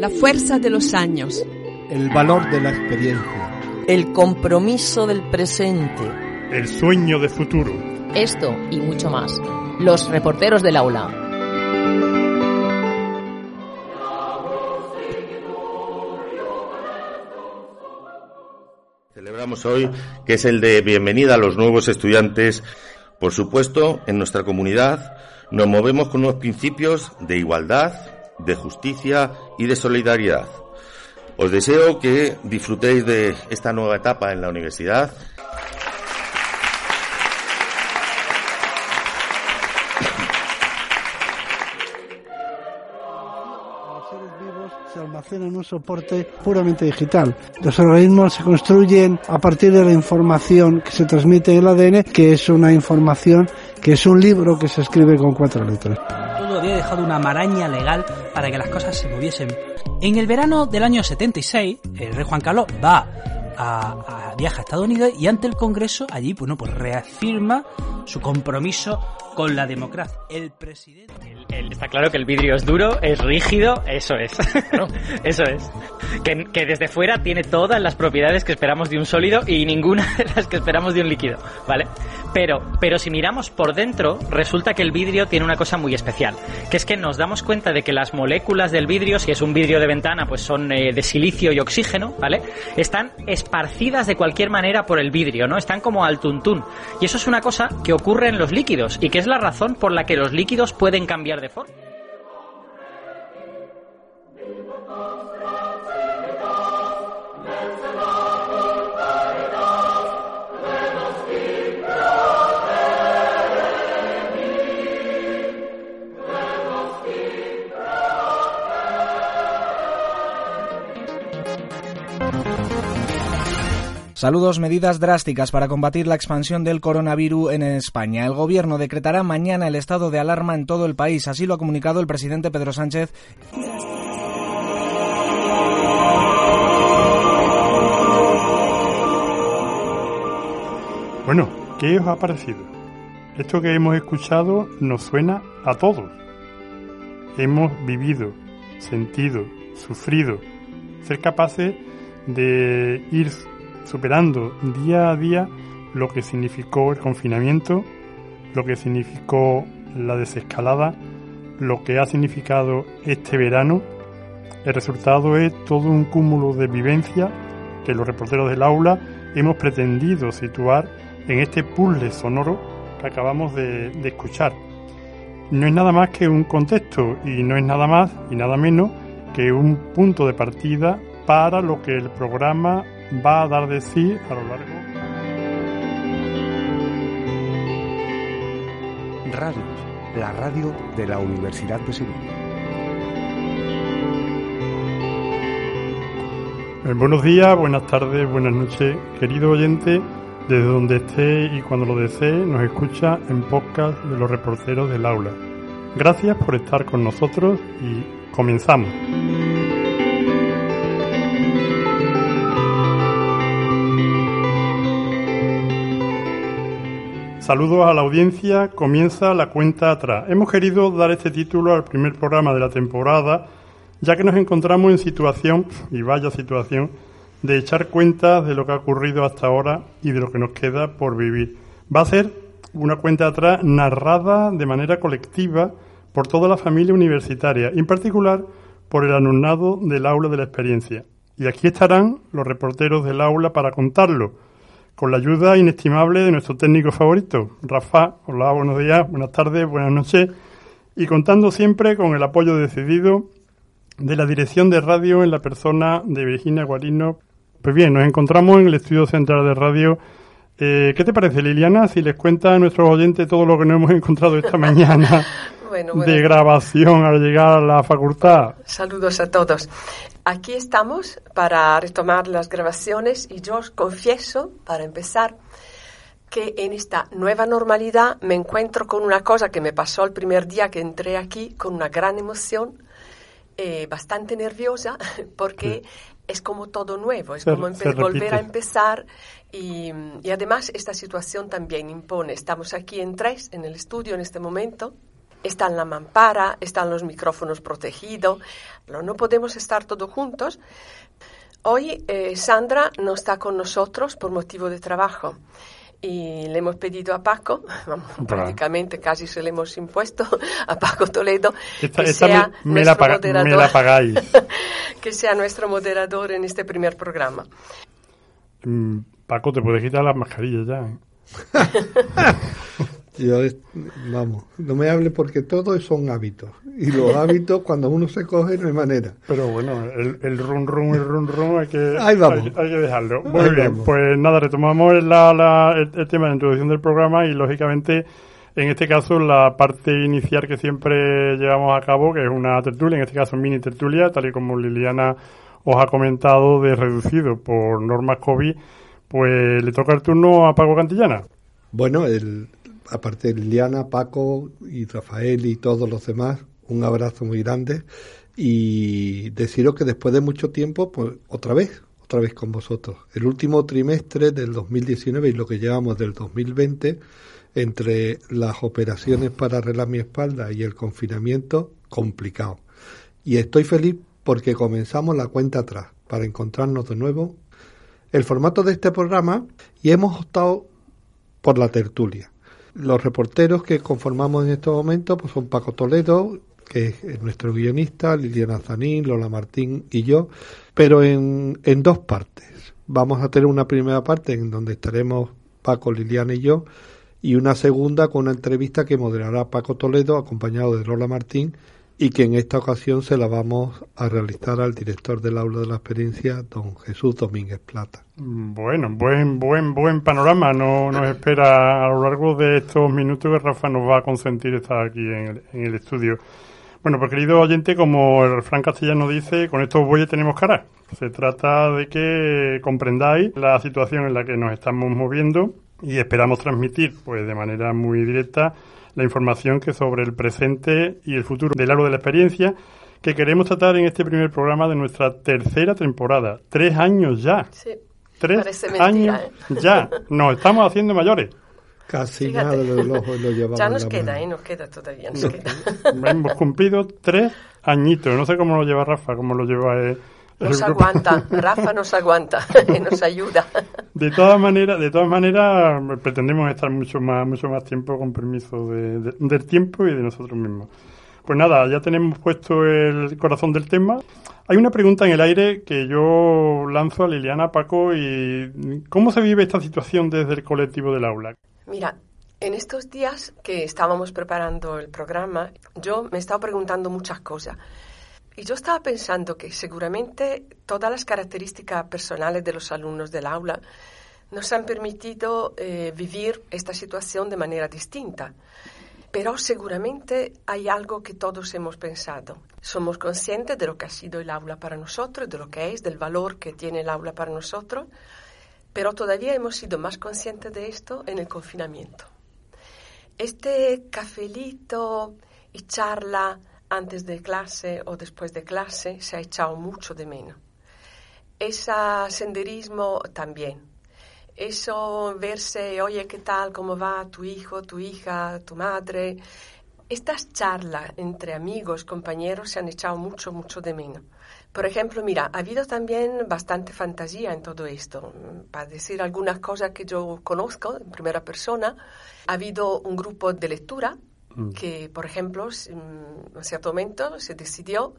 La fuerza de los años. El valor de la experiencia. El compromiso del presente. El sueño de futuro. Esto y mucho más. Los reporteros del aula. Celebramos hoy que es el de bienvenida a los nuevos estudiantes. Por supuesto, en nuestra comunidad nos movemos con unos principios de igualdad, de justicia y de solidaridad. Os deseo que disfrutéis de esta nueva etapa en la universidad. Los seres vivos se almacenan en un soporte puramente digital. Los organismos se construyen a partir de la información que se transmite en el ADN, que es una información que es un libro que se escribe con cuatro letras. Todo había dejado una maraña legal para que las cosas se moviesen. En el verano del año 76, el rey Juan Carlos va a, a viaja a Estados Unidos y ante el Congreso allí, bueno, pues reafirma su compromiso con la democracia. El presidente... El- está claro que el vidrio es duro, es rígido, eso es. eso es. Que, que desde fuera tiene todas las propiedades que esperamos de un sólido y ninguna de las que esperamos de un líquido, ¿vale? Pero, pero si miramos por dentro, resulta que el vidrio tiene una cosa muy especial, que es que nos damos cuenta de que las moléculas del vidrio, si es un vidrio de ventana, pues son eh, de silicio y oxígeno, ¿vale? Están esparcidas de cualquier manera por el vidrio, ¿no? Están como al tuntún. Y eso es una cosa que ocurre en los líquidos y que es la razón por la que los líquidos pueden cambiar de forma. Saludos, medidas drásticas para combatir la expansión del coronavirus en España. El gobierno decretará mañana el estado de alarma en todo el país. Así lo ha comunicado el presidente Pedro Sánchez. Bueno, ¿qué os ha parecido? Esto que hemos escuchado nos suena a todos. Hemos vivido, sentido, sufrido, ser capaces de ir superando día a día lo que significó el confinamiento, lo que significó la desescalada, lo que ha significado este verano. El resultado es todo un cúmulo de vivencia que los reporteros del aula hemos pretendido situar en este puzzle sonoro que acabamos de, de escuchar. No es nada más que un contexto y no es nada más y nada menos que un punto de partida para lo que el programa va a dar de sí a lo largo. Radios, la radio de la Universidad de Sevilla. Eh, buenos días, buenas tardes, buenas noches, querido oyente, desde donde esté y cuando lo desee, nos escucha en podcast de los reporteros del aula. Gracias por estar con nosotros y comenzamos. Saludos a la audiencia, comienza la cuenta atrás. Hemos querido dar este título al primer programa de la temporada, ya que nos encontramos en situación, y vaya situación, de echar cuentas de lo que ha ocurrido hasta ahora y de lo que nos queda por vivir. Va a ser una cuenta atrás narrada de manera colectiva por toda la familia universitaria, en particular por el alumnado del aula de la experiencia. Y aquí estarán los reporteros del aula para contarlo, con la ayuda inestimable de nuestro técnico favorito, Rafa. Hola, buenos días, buenas tardes, buenas noches, y contando siempre con el apoyo decidido de la dirección de radio en la persona de Virginia Guarino. Pues bien, nos encontramos en el estudio central de radio. Eh, ¿Qué te parece, Liliana, si les cuenta a nuestros oyentes todo lo que nos hemos encontrado esta mañana Bueno, de grabación al llegar a la facultad? Saludos a todos. Aquí estamos para retomar las grabaciones y yo os confieso, para empezar, que en esta nueva normalidad me encuentro con una cosa que me pasó el primer día que entré aquí, con una gran emoción, eh, bastante nerviosa, porque es como todo nuevo, es Se- como volver a empezar y, y además esta situación también impone, estamos aquí en tres, en el estudio en este momento, está la mampara, están los micrófonos protegidos, no podemos estar todos juntos. Hoy eh, Sandra no está con nosotros por motivo de trabajo y le hemos pedido a Paco, prácticamente casi se le hemos impuesto a Paco Toledo, que sea nuestro moderador, que sea nuestro moderador en este primer programa. Mm, Paco, te puedes quitar las mascarillas ya. Yo, vamos, no me hable porque todo son hábitos. Y los hábitos, cuando uno se coge, no hay manera. Pero bueno, el, el run run, el run run, hay que, Hay, que dejarlo. Muy bien, pues nada, retomamos la, el, tema de introducción del programa y lógicamente, en este caso, la parte inicial que siempre llevamos a cabo, que es una tertulia, en este caso mini tertulia, tal y como Liliana os ha comentado, de reducido por normas COVID, pues le toca el turno a Paco Cantillana. Bueno, el, aparte de Liliana, Paco y Rafael y todos los demás, un abrazo muy grande y deciros que después de mucho tiempo, pues otra vez, otra vez con vosotros. El último trimestre del 2019 y lo que llevamos del 2020, entre las operaciones para arreglar mi espalda y el confinamiento, complicado. Y estoy feliz porque comenzamos la cuenta atrás para encontrarnos de nuevo. El formato de este programa y hemos optado por la tertulia. Los reporteros que conformamos en estos momentos pues son Paco Toledo, que es nuestro guionista, Liliana Zanín, Lola Martín y yo, pero en, en dos partes. Vamos a tener una primera parte en donde estaremos Paco, Liliana y yo, y una segunda con una entrevista que moderará Paco Toledo, acompañado de Lola Martín, y que en esta ocasión se la vamos a realizar al director del aula de la experiencia, don Jesús Domínguez Plata. Bueno, buen, buen, buen panorama no, nos espera a lo largo de estos minutos que Rafa nos va a consentir estar aquí en el, estudio. Bueno, pues querido oyente, como el refrán castellano dice, con estos bueyes tenemos cara. Se trata de que comprendáis la situación en la que nos estamos moviendo y esperamos transmitir, pues de manera muy directa, la información que sobre el presente y el futuro del árbol de la experiencia que queremos tratar en este primer programa de nuestra tercera temporada. Tres años ya. Sí. Tres años ¿eh? ya. Nos estamos haciendo mayores. Casi nada lo, llevamos. Ya nos queda, ¿eh? Nos queda todavía. Nos queda. Hemos cumplido tres añitos. No sé cómo lo lleva Rafa, cómo lo lleva. Eh, nos aguanta, Rafa nos aguanta y nos ayuda. De todas maneras, de todas maneras, pretendemos estar mucho más, mucho más tiempo con permiso del tiempo y de nosotros mismos. Pues nada, ya tenemos puesto el corazón del tema. Hay una pregunta en el aire que yo lanzo a Liliana, Paco, y ¿cómo se vive esta situación desde el colectivo del aula? Mira, en estos días que estábamos preparando el programa, yo me he estado preguntando muchas cosas. Y yo estaba pensando que seguramente todas las características personales de los alumnos del aula nos han permitido eh, vivir esta situación de manera distinta. Pero seguramente hay algo que todos hemos pensado. Somos conscientes de lo que ha sido el aula para nosotros, de lo que es, del valor que tiene el aula para nosotros, pero todavía hemos sido más conscientes de esto en el confinamiento. Este cafelito y charla antes de clase o después de clase se ha echado mucho de menos. Ese senderismo también. Eso verse, oye, ¿qué tal? ¿Cómo va tu hijo, tu hija, tu madre? Estas charlas entre amigos, compañeros, se han echado mucho, mucho de menos. Por ejemplo, mira, ha habido también bastante fantasía en todo esto. Para decir algunas cosas que yo conozco en primera persona, ha habido un grupo de lectura Mm. que, por ejemplo, en un cierto momento se decidió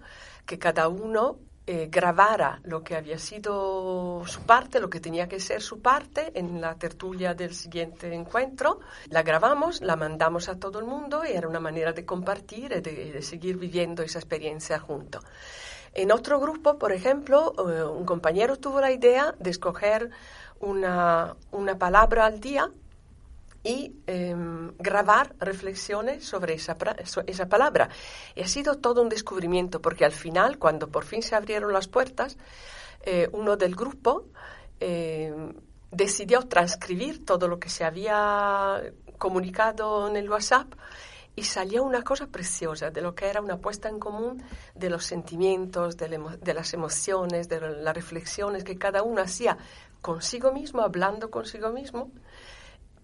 que cada uno eh, grabara lo que había sido su parte, lo que tenía que ser su parte en la tertulia del siguiente encuentro. La grabamos, la mandamos a todo el mundo y era una manera de compartir y de, seguir viviendo esa experiencia junto. En otro grupo, por ejemplo, eh, un compañero tuvo la idea de escoger una, una palabra al día y em, grabar reflexiones sobre esa, esa palabra. Y ha sido todo un descubrimiento, porque al final, cuando por fin se abrieron las puertas, eh, uno del grupo em, decidió transcribir todo lo que se había comunicado en el WhatsApp y salió una cosa preciosa de lo que era una puesta en común de los sentimientos, de, de, las emociones, de las reflexiones que cada uno hacía consigo mismo, hablando consigo mismo,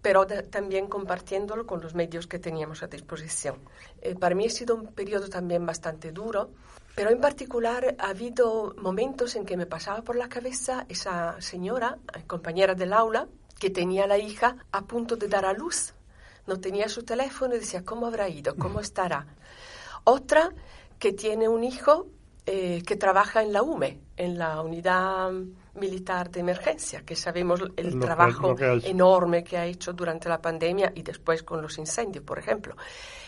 pero también compartiéndolo con los medios que teníamos a disposición. Eh, para mí ha sido un periodo también bastante duro, pero en particular ha habido momentos en que me pasaba por la cabeza esa señora, eh, compañera del aula, que tenía la hija a punto de dar a luz. No tenía su teléfono y decía, ¿cómo habrá ido? ¿Cómo estará? Otra que tiene un hijo eh, que trabaja en la UME, en la unidad militar de emergencia, que sabemos el trabajo enorme que ha hecho durante la pandemia y después con los incendios, por ejemplo.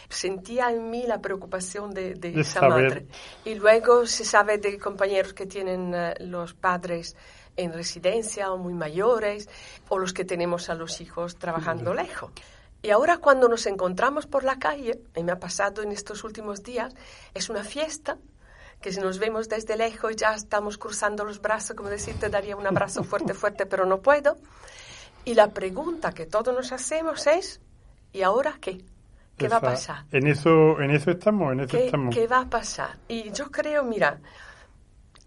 Sentía en mí la preocupación de, esa madre. Y luego se sabe de compañeros que tienen eh, los padres en residencia o muy mayores, o los que tenemos a los hijos trabajando lejos. Y ahora cuando nos encontramos por la calle, y me ha pasado en estos últimos días, es una fiesta que si nos vemos desde lejos ya estamos cruzando los brazos, como decir, te daría un abrazo fuerte, fuerte, pero no puedo. Y la pregunta que todos nos hacemos es, ¿y ahora qué? ¿Qué va a pasar? En eso, en eso estamos, en eso ¿Qué, estamos. ¿Qué va a pasar? Y yo creo, mira,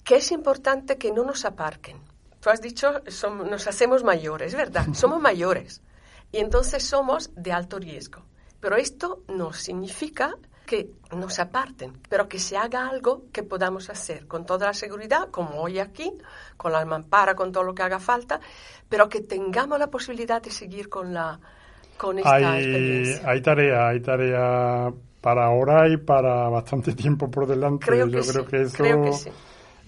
que es importante que no nos aparquen. Tú has dicho, nos hacemos mayores, ¿verdad? Somos mayores. Y entonces somos de alto riesgo. Pero esto no significa que nos aparten, pero que se haga algo que podamos hacer con toda la seguridad, como hoy aquí, con la mampara, con todo lo que haga falta, pero que tengamos la posibilidad de seguir con la con esta hay, experiencia. Hay tarea, hay tarea para ahora y para bastante tiempo por delante. Creo Yo que creo sí, que eso creo que sí.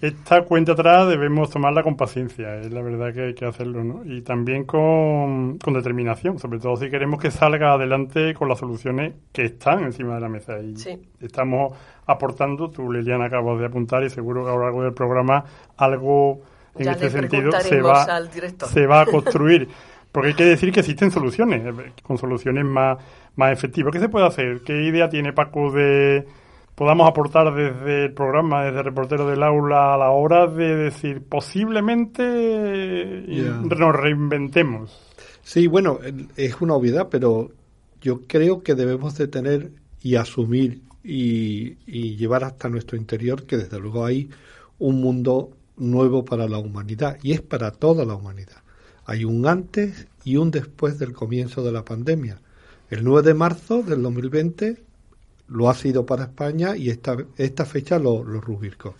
Esta cuenta atrás debemos tomarla con paciencia, es la verdad que hay que hacerlo, ¿no? Y también con, con determinación, sobre todo si queremos que salga adelante con las soluciones que están encima de la mesa. Y Sí. estamos aportando, tú Liliana acabas de apuntar y seguro que a lo largo del programa algo en Ya este sentido se va, se va a construir. Porque hay que decir que existen soluciones, eh, con soluciones más, más efectivas. ¿Qué se puede hacer? ¿Qué idea tiene Paco de podamos aportar desde el programa, desde Reportero del Aula, a la hora de decir posiblemente nos reinventemos? Sí, bueno, es una obviedad, pero yo creo que debemos de tener y asumir y, y llevar hasta nuestro interior que desde luego hay un mundo nuevo para la humanidad y es para toda la humanidad. Hay un antes y un después del comienzo de la pandemia. El 9 de marzo del 2020 lo ha sido para España y esta, esta fecha lo, lo rubricó.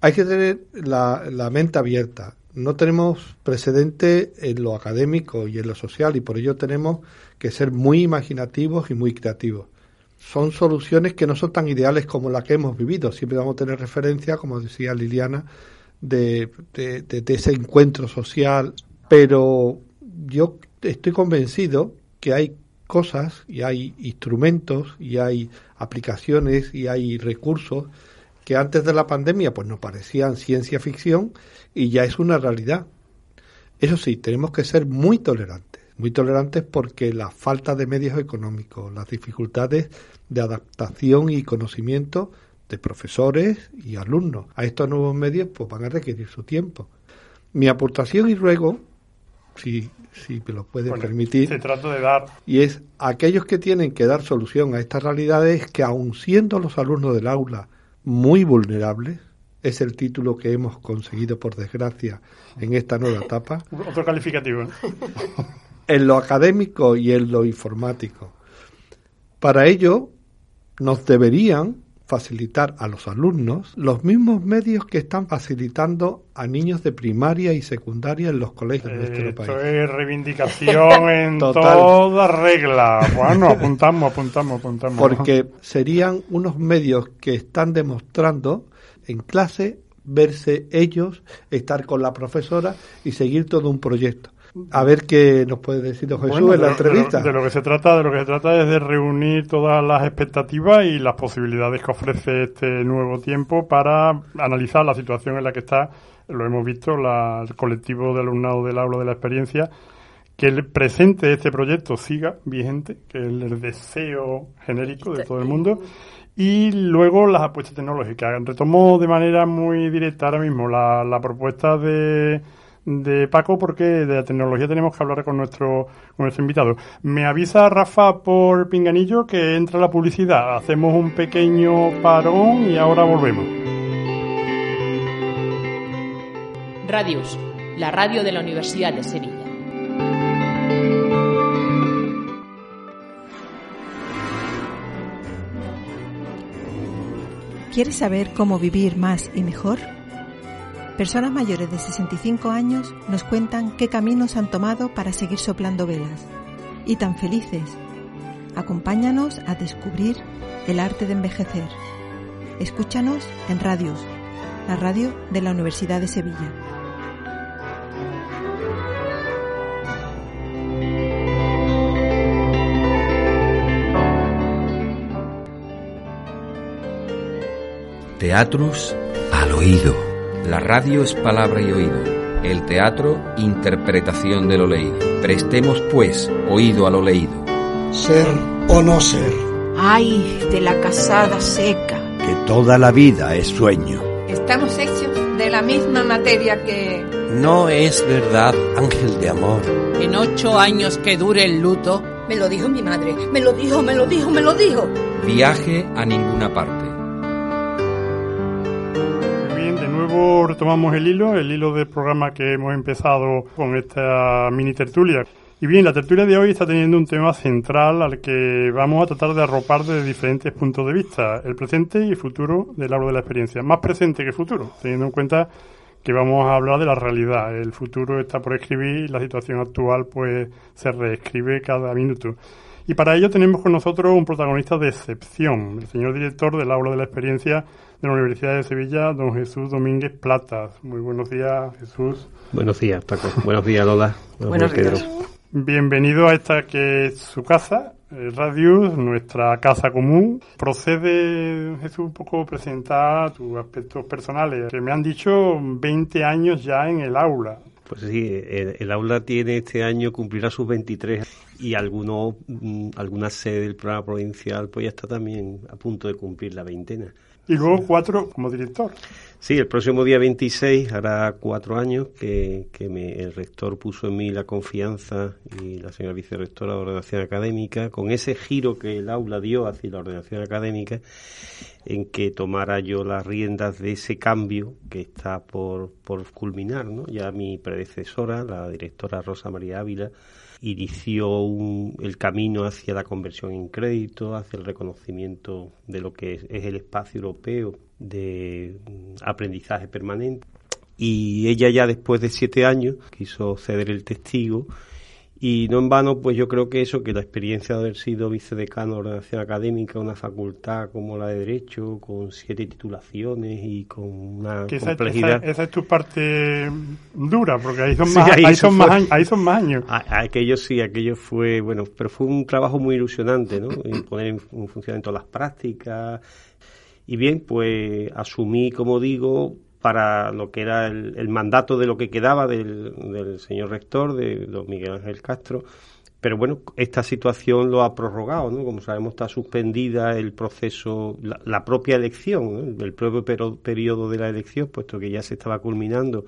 Hay que tener la, la mente abierta. No tenemos precedente en lo académico y en lo social y por ello tenemos que ser muy imaginativos y muy creativos. Son soluciones que no son tan ideales como la que hemos vivido. Siempre vamos a tener referencia, como decía Liliana, de- de- de ese encuentro social, pero yo estoy convencido que hay cosas y hay instrumentos y hay aplicaciones y hay recursos que antes de la pandemia pues nos parecían ciencia ficción y ya es una realidad. Eso sí, tenemos que ser muy tolerantes, muy tolerantes porque la falta de medios económicos, las dificultades de adaptación y conocimiento de profesores y alumnos a estos nuevos medios pues van a requerir su tiempo. Mi aportación y ruego, si, si me lo puede Bueno, permitir, Se trata de dar y es aquellos que tienen que dar solución a estas realidades que aun siendo los alumnos del aula muy vulnerables, es el título que hemos conseguido por desgracia en esta nueva etapa, otro calificativo. ¿no? en lo académico y en lo informático. Para ello nos deberían facilitar a los alumnos los mismos medios que están facilitando a niños de primaria y secundaria en los colegios de nuestro Esto país. es reivindicación en Total. toda regla. Bueno, apuntamos, apuntamos, apuntamos. porque serían unos medios que están demostrando en clase verse ellos, estar con la profesora y seguir todo un proyecto. A ver qué nos puede decir don Jesús Bueno, en la de lo- de lo- entrevista. De lo, que se trata, de lo que se trata es de reunir todas las expectativas y las posibilidades que ofrece este nuevo tiempo para analizar la situación en la que está, lo hemos visto, la- el colectivo de alumnado del aula de la experiencia, que el presente de este proyecto siga vigente, que es el deseo genérico de todo el mundo, y luego las apuestas tecnológicas. Retomo de manera muy directa ahora mismo la, la propuesta de, de Paco porque de la tecnología tenemos que hablar con nuestro, con nuestro invitado. Me avisa Rafa por pinganillo que entra la publicidad. Hacemos un pequeño parón y ahora volvemos. Radius, la radio de la Universidad de Sevilla. ¿Quieres saber cómo vivir más y mejor? Personas mayores de 65 años nos cuentan qué caminos han tomado para seguir soplando velas. Y tan felices. Acompáñanos a descubrir el arte de envejecer. Escúchanos en Radios, la radio de la Universidad de Sevilla. Teatrus al oído. La radio es palabra y oído. El teatro, interpretación de lo leído. Prestemos, pues, oído a lo leído. Ser o no ser. Ay, de la casada seca. Que toda la vida es sueño. Estamos hechos de la misma materia que... No es verdad, ángel de amor. En ocho años que dure el luto... Me lo dijo mi madre, me lo dijo, me lo dijo, me lo dijo. Viaje a ninguna parte. Retomamos el hilo, el hilo del programa que hemos empezado con esta mini tertulia. Y bien, la tertulia de hoy está teniendo un tema central al que vamos a tratar de arropar desde diferentes puntos de vista, el presente y el futuro del aula de la experiencia. Más presente que futuro, teniendo en cuenta que vamos a hablar de la realidad. El futuro está por escribir y la situación actual pues se reescribe cada minuto. Y para ello tenemos con nosotros un protagonista de excepción, el señor director del aula de la experiencia de la Universidad de Sevilla, don Jesús Domínguez Platas. Muy buenos días, Jesús. Buenos días, Paco. buenos días, Lola. Buenos, días. Bienvenido a esta que es su casa, eh, Radius, nuestra casa común. Procede, Jesús, un poco presentar tus aspectos personales, que me han dicho 20 años ya en el aula. Pues sí, el, aula tiene este año, cumplirá sus 23 y alguno, mm, alguna sede del programa provincial pues ya está también a punto de cumplir la veintena. Y luego cuatro como director. Sí, el próximo día 26 hará cuatro años que, que me, el rector puso en mí la confianza y la señora vicerrectora de ordenación académica, con ese giro que el aula dio hacia la ordenación académica, en que tomara yo las riendas de ese cambio que está por, por culminar. ¿no? Ya mi predecesora, la directora Rosa María Ávila, inició el camino hacia la conversión en crédito, hacia el reconocimiento de lo que es, el espacio europeo de mm, aprendizaje permanente. Y ella ya después de siete años quiso ceder el testigo y no en vano, pues yo creo que eso, que la experiencia de haber sido vicedecano de ordenación académica, una facultad como la de Derecho, con siete titulaciones y con una complejidad. Esa, es tu parte dura, porque ahí son más, ahí, son más, ahí son más años. aquello sí, aquello fue, bueno, pero fue un trabajo muy ilusionante, ¿no? poner en, en funcionamiento las prácticas. Y bien, pues asumí, como digo, para lo que era el, mandato de lo que quedaba del, señor rector, de don Miguel Ángel Castro. Pero bueno, esta situación lo ha prorrogado, ¿no? Como sabemos, está suspendida el proceso, la, propia elección, el propio periodo de la elección, puesto que ya se estaba culminando.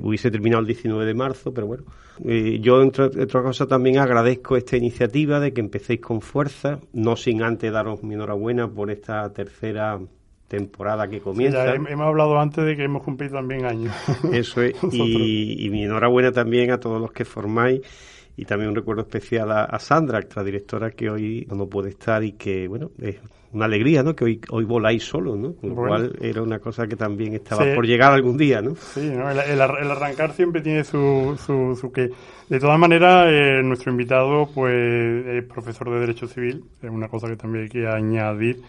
hubiese terminado el 19 de marzo, pero bueno. Eh, yo, entre otras cosas, también agradezco esta iniciativa de que empecéis con fuerza, no sin antes daros mi enhorabuena por esta tercera temporada que comienza. hemos hablado antes de que hemos cumplido también años. Eso es, y, mi enhorabuena también a todos los que formáis y también un recuerdo especial a, Sandra, nuestra directora que hoy no puede estar y que, bueno, es una alegría, ¿no? Que hoy, hoy voláis solo, ¿no? Con lo cual era una cosa que también estaba por llegar algún día, ¿no? Sí, El, arrancar siempre tiene su, su, su que. De todas maneras, eh, nuestro invitado, pues, es profesor de Derecho Civil, es una cosa que también hay que añadir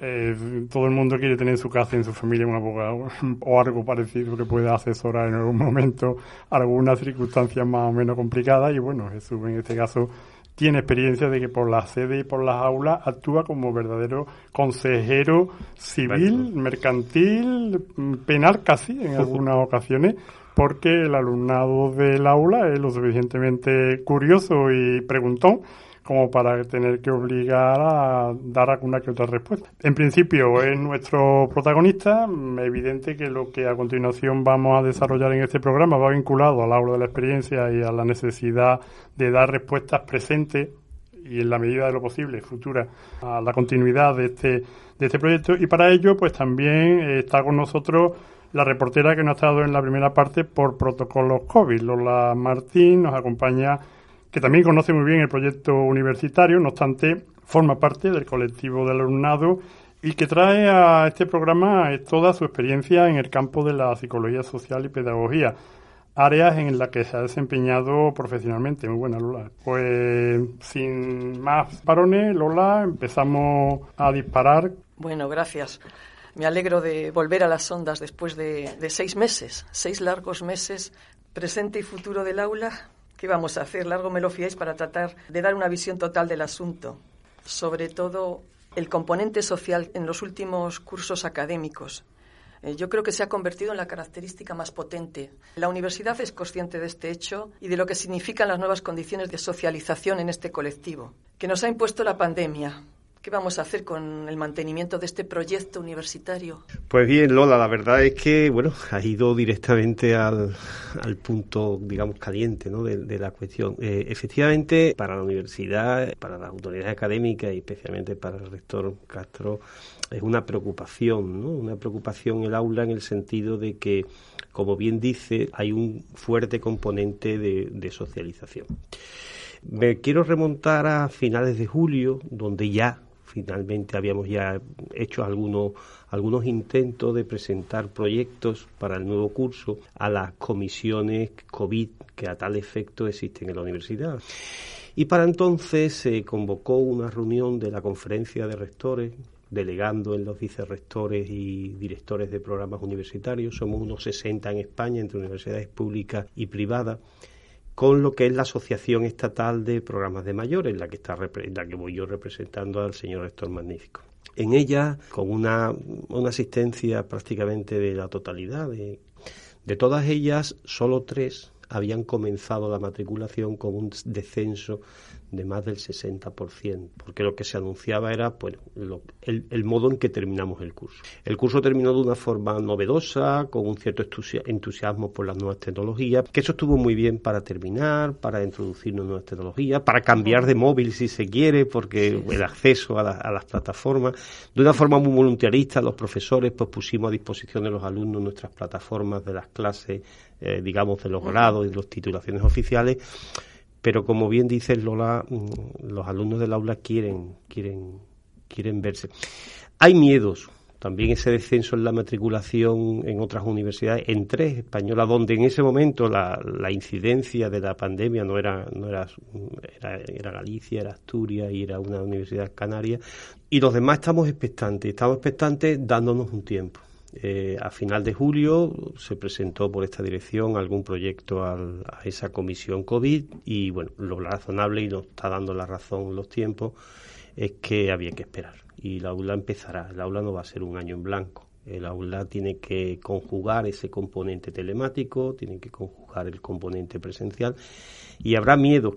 eh, todo el mundo quiere tener en su casa, en su familia, un abogado o algo parecido que pueda asesorar en algún momento algunas circunstancias más o menos complicadas. Y bueno, Jesús en este caso tiene experiencia de que por la sede y por las aulas actúa como verdadero consejero civil, mercantil, penal casi en algunas ocasiones, porque el alumnado del aula es lo suficientemente curioso y preguntón como para tener que obligar a dar alguna que otra respuesta. En principio es nuestro protagonista, evidente que lo que a continuación vamos a desarrollar en este programa va vinculado al aula de la experiencia y a la necesidad de dar respuestas presentes y en la medida de lo posible futuras a la continuidad de este, de este proyecto y para ello pues también está con nosotros la reportera que nos ha estado en la primera parte por protocolos COVID. Lola Martín nos acompaña que también conoce muy bien el proyecto universitario, no obstante, forma parte del colectivo del alumnado y que trae a este programa toda su experiencia en el campo de la psicología social y pedagogía, áreas en las que se ha desempeñado profesionalmente. Muy buena, Lola. Pues sin más parones, Lola, empezamos a disparar. Bueno, gracias. Me alegro de volver a las ondas después de, de seis meses, seis largos meses, presente y futuro del aula. ¿Qué vamos a hacer? Largo me lo fiáis para tratar de dar una visión total del asunto, sobre todo el componente social en los últimos cursos académicos. Eh, yo creo que se ha convertido en la característica más potente. La universidad es consciente de este hecho y de lo que significan las nuevas condiciones de socialización en este colectivo, que nos ha impuesto la pandemia, ¿Qué vamos a hacer con el mantenimiento de este proyecto universitario? Pues bien, Lola, la verdad es que, bueno, ha ido directamente al, punto, digamos, caliente ¿no? de, la cuestión. Eh, efectivamente, para la universidad, para las autoridades académicas y especialmente para el rector Castro, es una preocupación, ¿no? Una preocupación el aula en el sentido de que, como bien dice, hay un fuerte componente de socialización. Me quiero remontar a finales de julio, donde ya finalmente habíamos ya hecho algunos, algunos intentos de presentar proyectos para el nuevo curso a las comisiones COVID que a tal efecto existen en la universidad. Y para entonces se convocó una reunión de la conferencia de rectores delegando en los vicerrectores y directores de programas universitarios. Somos unos 60 en España, entre universidades públicas y privadas con lo que es la Asociación Estatal de Programas de Mayores, la que, está, la que voy yo representando al señor rector magnífico. En ella, con una, una asistencia prácticamente de la totalidad, de, de todas ellas, solo tres habían comenzado la matriculación con un descenso de más del 60%, porque lo que se anunciaba era bueno, el, modo en que terminamos el curso. El curso terminó de una forma novedosa, con un cierto entusiasmo por las nuevas tecnologías, que eso estuvo muy bien para terminar, para introducirnos nuevas tecnologías, para cambiar de móvil si se quiere, porque el acceso a, las plataformas, de una forma muy voluntarista, los profesores pues pusimos a disposición de los alumnos nuestras plataformas de las clases, eh, digamos, de los grados y de las titulaciones oficiales, pero como bien dice Lola, mm, los alumnos del aula quieren, quieren, quieren verse. Hay miedos, también ese descenso en la matriculación en otras universidades, en tres españolas, donde en ese momento la, la incidencia de la pandemia no era, no era, era, era, Galicia, era Asturias y era una universidad canaria, y los demás estamos expectantes, estamos expectantes dándonos un tiempo. Eh, a final de julio se presentó por esta dirección algún proyecto a esa comisión COVID y bueno, lo razonable y nos está dando la razón los tiempos es que había que esperar y la aula empezará. El aula no va a ser un año en blanco. El aula tiene que conjugar ese componente telemático, tiene que conjugar el componente presencial y habrá miedo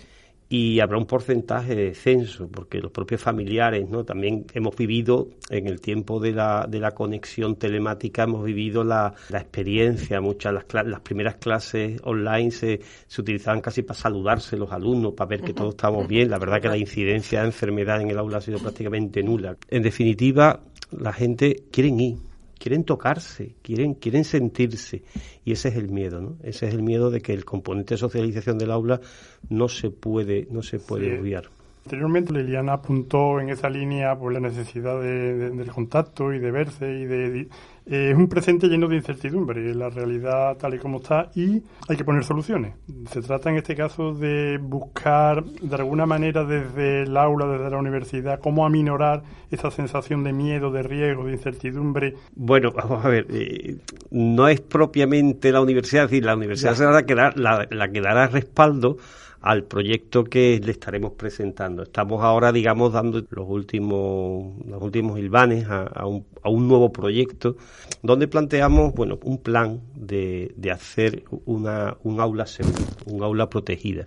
y habrá un porcentaje de descenso, porque los propios familiares, ¿no? También hemos vivido, en el tiempo de la, de la conexión telemática, hemos vivido la, la experiencia, muchas las, las primeras clases online se, se utilizaban casi para saludarse los alumnos, para ver que todos estamos bien. La verdad que la incidencia de enfermedad en el aula ha sido prácticamente nula. En definitiva, la gente quiere ir, quieren tocarse, quieren, quieren sentirse. Y ese es el miedo, ¿no? Ese es el miedo de que el componente de socialización del aula no se puede, no se puede obviar. Anteriormente Liliana apuntó en esa línea por la necesidad del contacto y de verse y de, es un presente lleno de incertidumbre, la realidad tal y como está y hay que poner soluciones. Se trata en este caso de buscar de alguna manera desde el aula, desde la universidad, cómo aminorar esa sensación de miedo, de riesgo, de incertidumbre. Bueno, vamos a ver, eh, no es propiamente la universidad, es decir, la universidad será la que, la, la que dará respaldo al proyecto que le estaremos presentando. Estamos ahora, digamos, dando los últimos, los últimos hilvanes a, un, a un, nuevo proyecto donde planteamos, bueno, un plan de, de hacer una, un aula segura, un aula protegida,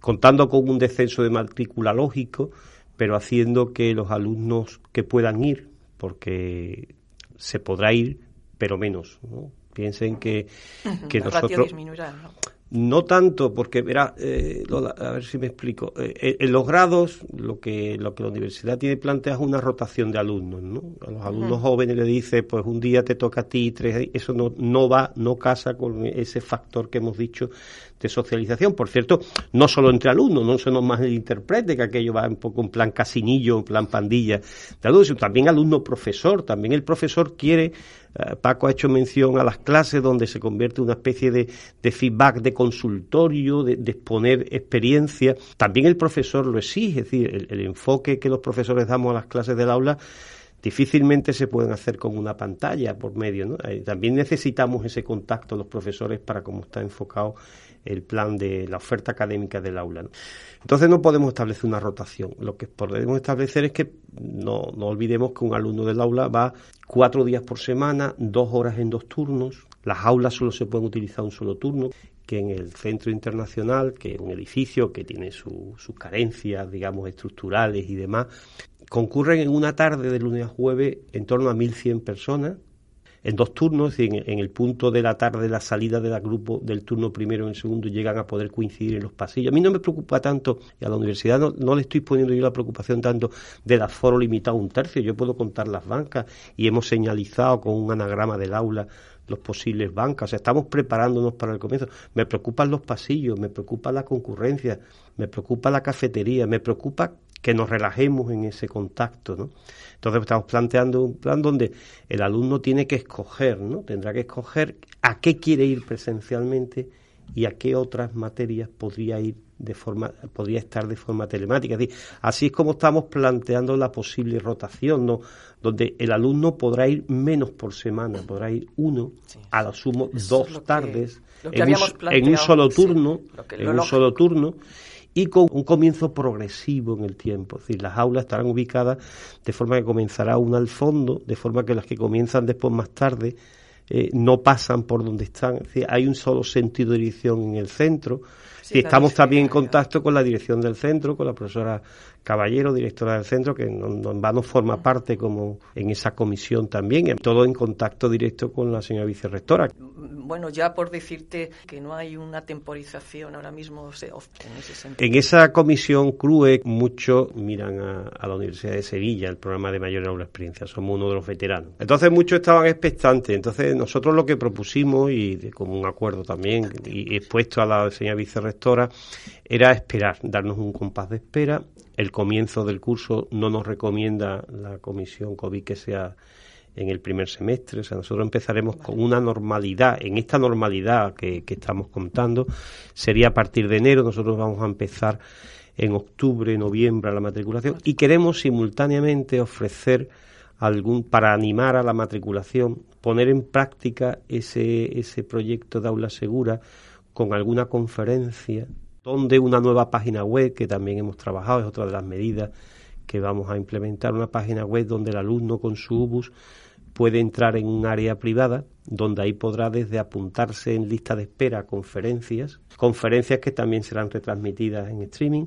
contando con un descenso de matrícula lógico, pero haciendo que los alumnos que puedan ir, porque se podrá ir, pero menos, ¿no? Piensen que, que nosotros... ¿no? No tanto, porque, verá, eh, a ver si me explico. Eh, eh, en los grados, lo que, lo que la universidad tiene plantea es una rotación de alumnos, ¿no? A los alumnos jóvenes le dice, pues un día te toca a ti, tres, eso no, no va, no casa con ese factor que hemos dicho de socialización. Por cierto, no solo entre alumnos, no solo más el intérprete, que aquello va un poco en plan casinillo, en plan pandilla de alumnos, sino también alumno-profesor. También el profesor quiere eh, Paco ha hecho mención a las clases donde se convierte en una especie de, feedback de consultorio, de, exponer experiencia. También el profesor lo exige, es decir, el, enfoque que los profesores damos a las clases del aula difícilmente se pueden hacer con una pantalla por medio. ¿no? Eh, también necesitamos ese contacto los profesores para cómo está enfocado el plan de la oferta académica del aula. Entonces no podemos establecer una rotación. Lo que podemos establecer es que no, no olvidemos que un alumno del aula va cuatro días por semana, dos horas en dos turnos. Las aulas solo se pueden utilizar un solo turno que en el centro internacional, que es un edificio que tiene sus carencias, digamos, estructurales y demás, concurren en una tarde de lunes a jueves en torno a 1.100 personas, en dos turnos, en, en, el punto de la tarde, la salida del grupo del turno primero y el segundo llegan a poder coincidir en los pasillos. A mí no me preocupa tanto, y a la universidad no, le estoy poniendo yo la preocupación tanto del aforo limitado a un tercio, yo puedo contar las bancas y hemos señalizado con un anagrama del aula los posibles bancas, o sea, estamos preparándonos para el comienzo. Me preocupan los pasillos, me preocupa la concurrencia, me preocupa la cafetería, me preocupa que nos relajemos en ese contacto, ¿no? Entonces estamos planteando un plan donde el alumno tiene que escoger, ¿no? Tendrá que escoger a qué quiere ir presencialmente y a qué otras materias podría ir de forma podría estar de forma telemática. así es como estamos planteando la posible rotación, ¿no? donde el alumno podrá ir menos por semana, podrá ir uno, a lo sumo dos tardes, en, un, solo turno, en un solo turno, y con un comienzo progresivo en el tiempo. Es decir, las aulas estarán ubicadas de forma que comenzará una al fondo, de forma que las que comienzan después más tarde eh, no pasan por donde están. Es decir, hay un solo sentido de dirección en el centro. y estamos también en contacto con la dirección del centro, con la profesora Caballero, directora del centro, que no, forma parte como en esa comisión también, todo en contacto directo con la señora vicerrectora. Bueno, ya por decirte que no hay una temporización ahora mismo en ese sentido. En esa comisión CRUE muchos miran a, la Universidad de Sevilla, el programa de mayor aula experiencia, somos uno de los veteranos. Entonces muchos estaban expectantes, entonces nosotros lo que propusimos y como un acuerdo también y expuesto a la señora vicerrectora era esperar, darnos un compás de espera el comienzo del curso no nos recomienda la comisión COVID que sea en el primer semestre. O sea, nosotros empezaremos con una normalidad. En esta normalidad que, estamos contando sería a partir de enero. Nosotros vamos a empezar en octubre, noviembre la matriculación y queremos simultáneamente ofrecer algún para animar a la matriculación, poner en práctica ese, ese proyecto de aula segura con alguna conferencia donde una nueva página web que también hemos trabajado, es otra de las medidas que vamos a implementar, una página web donde el alumno con su UBUS puede entrar en un área privada donde ahí podrá desde apuntarse en lista de espera a conferencias, conferencias que también serán retransmitidas en streaming,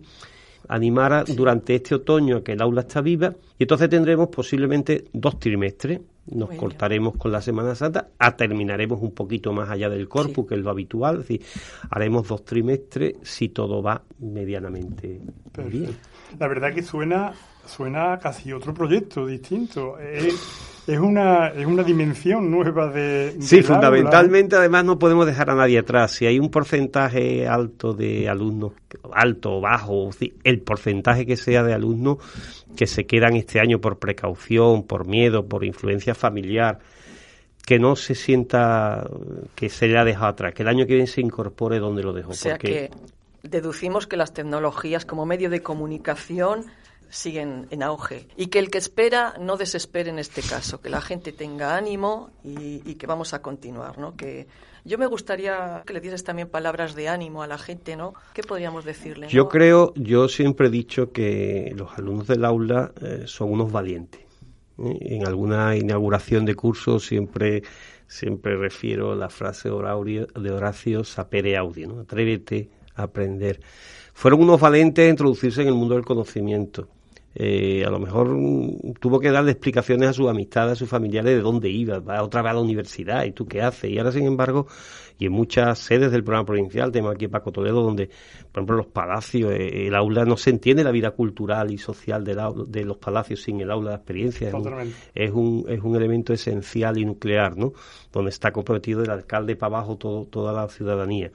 animar durante este otoño a que el aula está viva y entonces tendremos posiblemente dos trimestres. Nos cortaremos con la Semana Santa, a terminaremos un poquito más allá del corpus, que es lo habitual, es decir, haremos dos trimestres si todo va medianamente bien. La verdad que suena, suena casi otro proyecto distinto. Es una, es una dimensión nueva de... Sí, fundamentalmente además no podemos dejar a nadie atrás. Si hay un porcentaje alto de alumnos, alto o bajo, el porcentaje que sea de alumnos que se quedan este año por precaución, por miedo, por influencia familiar, que no se sienta que se le ha dejado atrás, que el año que viene se incorpore donde lo dejó. O sea que deducimos que las tecnologías como medio de comunicación siguen en auge y que el que espera no desespere en este caso, que la gente tenga ánimo y, que vamos a continuar, ¿no? Que yo me gustaría que le dieses también palabras de ánimo a la gente, ¿no? ¿Qué podríamos decirle? Yo creo, yo siempre he dicho que los alumnos del aula eh, son unos valientes. ¿eh? En alguna inauguración de curso siempre siempre refiero la frase de Horacio, de Horacio Sapere Audi, ¿no? Atrévete a aprender. Fueron unos valientes a introducirse en el mundo del conocimiento eh, a lo mejor mm, tuvo que darle explicaciones a sus amistades, a sus familiares de dónde iba, va otra vez a la universidad y tú qué haces. Y ahora, sin embargo, y en muchas sedes del programa provincial, tenemos aquí Paco Toledo, donde, por ejemplo, los palacios, eh, el aula no se entiende la vida cultural y social de, de los palacios sin el aula de experiencia. Es un, es un, es un elemento esencial y nuclear, ¿no? Donde está comprometido el alcalde para abajo todo, toda la ciudadanía.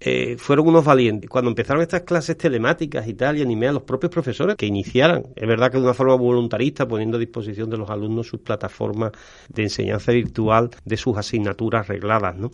Eh, fueron unos valientes. Cuando empezaron estas clases telemáticas y tal, y animé a los propios profesores que iniciaran, es verdad que de una forma voluntarista, poniendo a disposición de los alumnos sus plataformas de enseñanza virtual de sus asignaturas regladas, ¿no?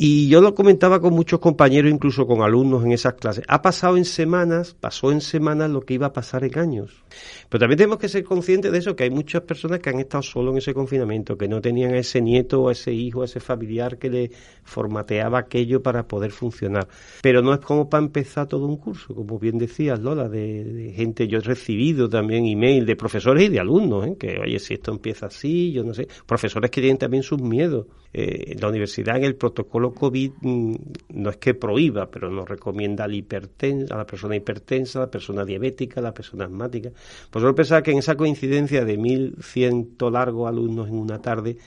Y yo lo comentaba con muchos compañeros, incluso con alumnos en esas clases. Ha pasado en semanas, pasó en semanas lo que iba a pasar en años. Pero también tenemos que ser conscientes de eso, que hay muchas personas que han estado solo en ese confinamiento, que no tenían a ese nieto, a ese hijo, a ese familiar que le formateaba aquello para poder funcionar. Pero no es como para empezar todo un curso, como bien decías, Lola, de, gente. Yo he recibido también email de profesores y de alumnos, ¿eh? que, oye, si esto empieza así, yo no sé. Profesores que tienen también sus miedos. Eh, la universidad, en el protocolo COVID mm, no es que prohíba, pero nos recomienda al hipertensa, a la persona hipertensa, a la persona diabética, a la persona asmática. Yo pensaba que en esa coincidencia de 1.100 largos alumnos en una tarde,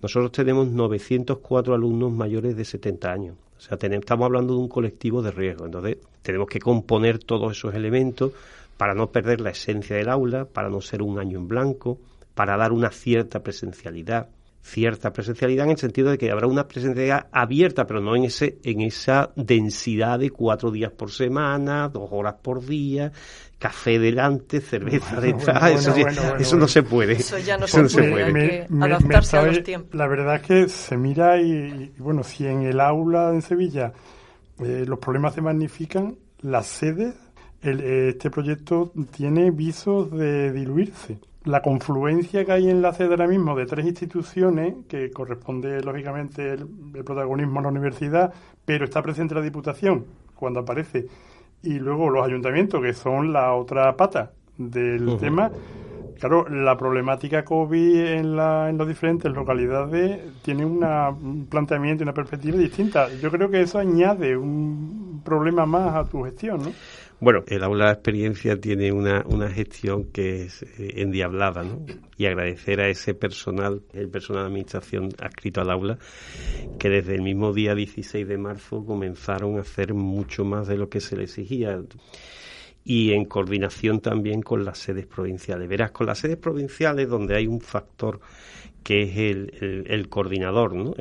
nosotros tenemos 904 alumnos mayores de 70 años. O sea, tenemos, estamos hablando de un colectivo de riesgo. Entonces, tenemos que componer todos esos elementos para no perder la esencia del aula, para no ser un año en blanco, para dar una cierta presencialidad cierta presencialidad en el sentido de que habrá una presencialidad abierta, pero no en ese en esa densidad de cuatro días por semana, dos horas por día, café delante, cerveza detrás, eso, no se puede. Eso ya no, se, puede. adaptarse a los tiempos. La verdad es que se mira y, bueno, si en el aula en Sevilla eh, los problemas se magnifican, la sede, este proyecto tiene visos de diluirse la confluencia que hay en la sede ahora mismo de tres instituciones, que corresponde lógicamente el, protagonismo a la universidad, pero está presente la Diputación cuando aparece, y luego los ayuntamientos, que son la otra pata del tema. Claro, la problemática COVID en, la, en las diferentes localidades tiene una, un planteamiento y una perspectiva distinta. Yo creo que eso añade un problema más a tu gestión, ¿no? Bueno, el aula de experiencia tiene una, una gestión que es eh, endiablada, ¿no? Y agradecer a ese personal, el personal de administración adscrito al aula, que desde el mismo día 16 de marzo comenzaron a hacer mucho más de lo que se le exigía y en coordinación también con las sedes provinciales. Verás, con las sedes provinciales donde hay un factor que es el, el, coordinador, ¿no?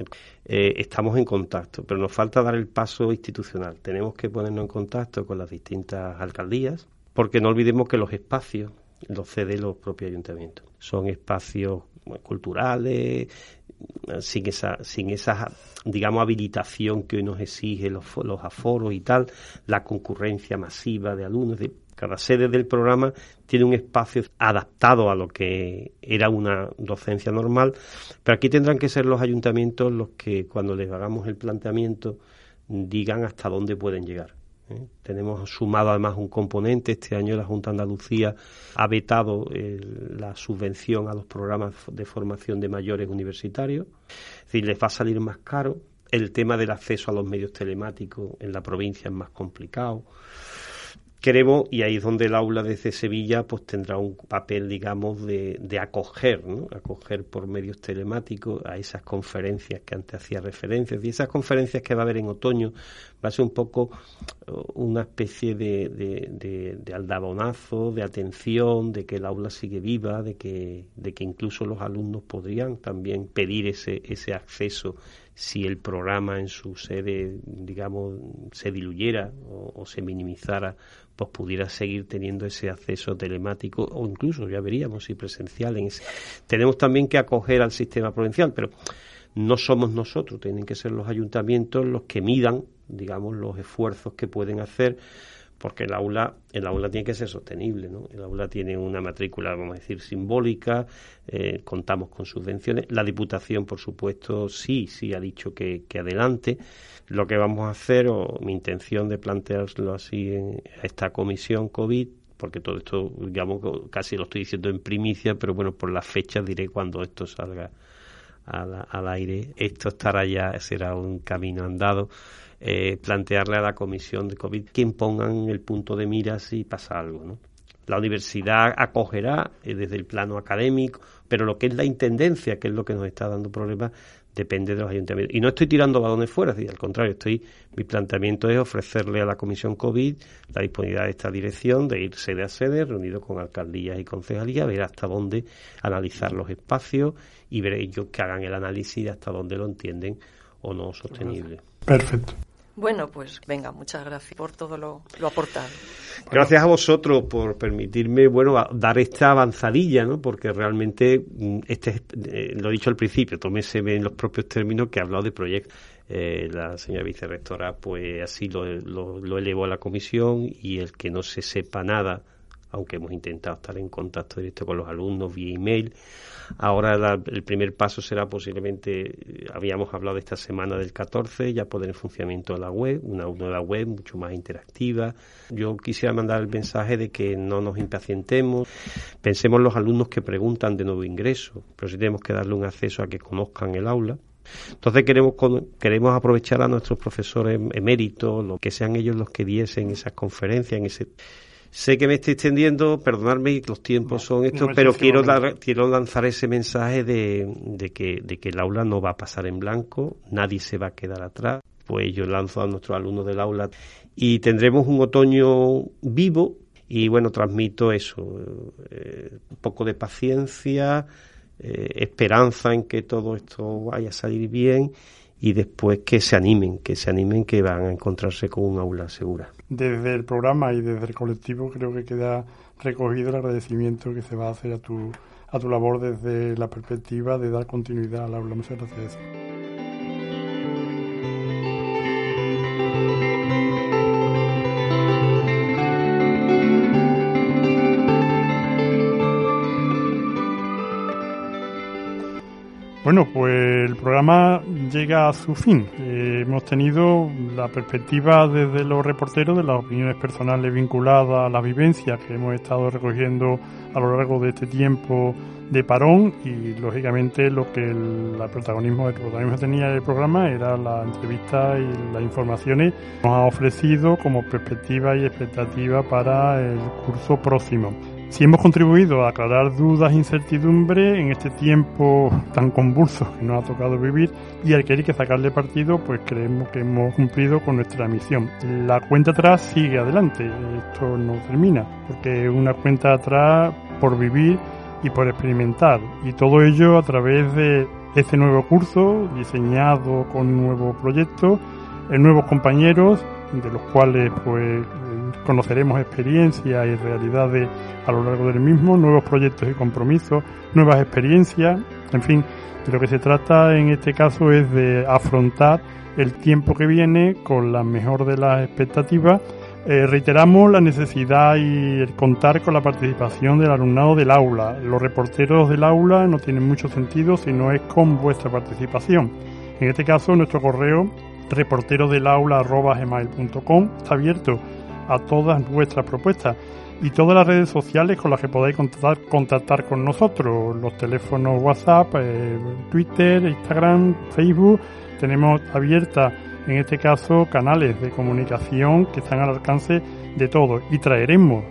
Eh, estamos en contacto, pero nos falta dar el paso institucional. Tenemos que ponernos en contacto con las distintas alcaldías, porque no olvidemos que los espacios los cede los propios ayuntamientos. Son espacios culturales, sin esa, sin esa, digamos, habilitación que hoy nos exige los, los aforos y tal, la concurrencia masiva de alumnos. Cada sede del programa tiene un espacio adaptado a lo que era una docencia normal, pero aquí tendrán que ser los ayuntamientos los que cuando les hagamos el planteamiento digan hasta dónde pueden llegar. ¿eh? Tenemos sumado además un componente. Este año la Junta de Andalucía ha vetado la subvención a los programas de formación de mayores universitarios. Es decir, les va a salir más caro. El tema del acceso a los medios telemáticos en la provincia es más complicado queremos, y ahí es donde el aula desde Sevilla pues tendrá un papel, digamos, de, de acoger, ¿no? acoger por medios telemáticos a esas conferencias que antes hacía referencias. Y esas conferencias que va a haber en otoño va a ser un poco uh, una especie de, de, aldabonazo, de atención, de que el aula sigue viva, de que, de que incluso los alumnos podrían también pedir ese, ese acceso si el programa en su sede, digamos, se diluyera o, se minimizara, pues pudiera seguir teniendo ese acceso telemático o incluso, ya veríamos, si presencial. En ese. Tenemos también que acoger al sistema provincial, pero no somos nosotros, tienen que ser los ayuntamientos los que midan, digamos, los esfuerzos que pueden hacer porque el aula, el aula tiene que ser sostenible, ¿no? El aula tiene una matrícula, vamos a decir, simbólica, eh, contamos con subvenciones. La Diputación, por supuesto, sí, sí ha dicho que, que adelante. Lo que vamos a hacer, o mi intención de plantearlo así en esta comisión COVID, porque todo esto, digamos, casi lo estoy diciendo en primicia, pero bueno, por las fechas diré cuando esto salga al, al aire. Esto estará ya, será un camino andado eh, plantearle a la comisión de COVID que impongan el punto de mira si pasa algo. ¿no? La universidad acogerá eh, desde el plano académico, pero lo que es la intendencia, que es lo que nos está dando problemas, depende de los ayuntamientos. Y no estoy tirando balones fuera, al contrario, estoy mi planteamiento es ofrecerle a la Comisión COVID la disponibilidad de esta dirección de ir sede a sede, reunido con alcaldías y concejalías, ver hasta dónde analizar los espacios y ver ellos que hagan el análisis de hasta dónde lo entienden o no sostenible. Perfecto. Bueno, pues venga, muchas gracias por todo lo, aportado. Gracias a vosotros por permitirme, bueno, dar esta avanzadilla, ¿no? Porque realmente, mm, este, eh, lo he dicho al principio, se ve en los propios términos que ha hablado de proyectos. Eh, la señora vicerrectora, pues así lo, lo, lo elevó a la comisión y el que no se sepa nada aunque hemos intentado estar en contacto directo con los alumnos vía email. Ahora el primer paso será posiblemente, eh, habíamos hablado esta semana del 14, ya poner en funcionamiento la web, una nueva web mucho más interactiva. Yo quisiera mandar el mensaje de que no nos impacientemos, pensemos los alumnos que preguntan de nuevo ingreso, pero sí tenemos que darle un acceso a que conozcan el aula. Entonces queremos, queremos aprovechar a nuestros profesores eméritos, lo que sean ellos los que diesen esas conferencias, en ese Sé que me estoy extendiendo, perdonadme, los tiempos son estos, pero quiero, quiero lanzar ese mensaje de, de, que, de que el aula no va a pasar en blanco, nadie se va a quedar atrás. Pues yo lanzo a nuestros alumnos del aula y tendremos un otoño vivo y bueno, transmito eso, eh, un poco de paciencia, eh, esperanza en que todo esto vaya a salir bien y después que se animen, que se animen que van a encontrarse con un aula segura. Desde el programa y desde el colectivo creo que queda recogido el agradecimiento que se va a hacer a tu, a tu labor desde la perspectiva de dar continuidad al aula. Muchas gracias. Bueno, pues el programa llega a su fin. Eh, hemos tenido la perspectiva desde los reporteros de las opiniones personales vinculadas a las vivencias que hemos estado recogiendo a lo largo de este tiempo de parón y lógicamente lo que el, protagonismo, el protagonismo tenía el programa era la entrevista y las informaciones que nos ha ofrecido como perspectiva y expectativa para el curso próximo. Si hemos contribuido a aclarar dudas e incertidumbres en este tiempo tan convulso que nos ha tocado vivir y al que hay que sacarle partido, pues creemos que hemos cumplido con nuestra misión. La cuenta atrás sigue adelante, esto no termina, porque es una cuenta atrás por vivir y por experimentar, y todo ello a través de este nuevo curso diseñado con nuevos proyectos, en nuevos compañeros, de los cuales pues conoceremos experiencias y realidades a lo largo del mismo, nuevos proyectos y compromisos, nuevas experiencias, en fin, de lo que se trata en este caso es de afrontar el tiempo que viene con la mejor de las expectativas. Eh, reiteramos la necesidad y el contar con la participación del alumnado del aula. Los reporteros del aula no tienen mucho sentido si no es con vuestra participación. En este caso, nuestro correo reportero del aula está abierto a todas vuestras propuestas y todas las redes sociales con las que podáis contactar, contactar con nosotros, los teléfonos WhatsApp, eh, Twitter, Instagram, Facebook, tenemos abiertas en este caso canales de comunicación que están al alcance de todos. Y traeremos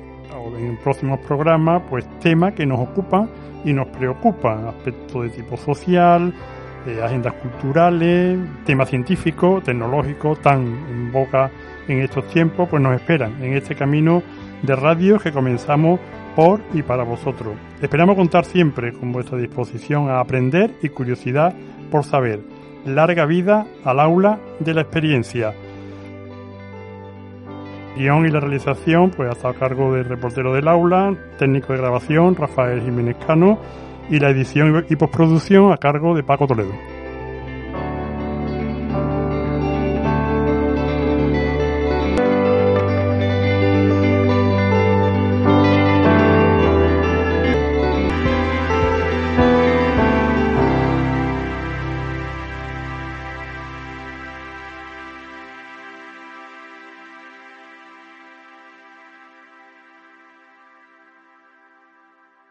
en próximos programas pues temas que nos ocupan y nos preocupan, aspectos de tipo social, eh, agendas culturales, temas científicos, tecnológicos tan en boca en estos tiempos, pues nos esperan en este camino de radio que comenzamos por y para vosotros. Esperamos contar siempre con vuestra disposición a aprender y curiosidad por saber. Larga vida al aula de la experiencia. Guión y la realización, pues hasta a cargo del reportero del aula, técnico de grabación, Rafael Jiménez Cano, y la edición y postproducción a cargo de Paco Toledo.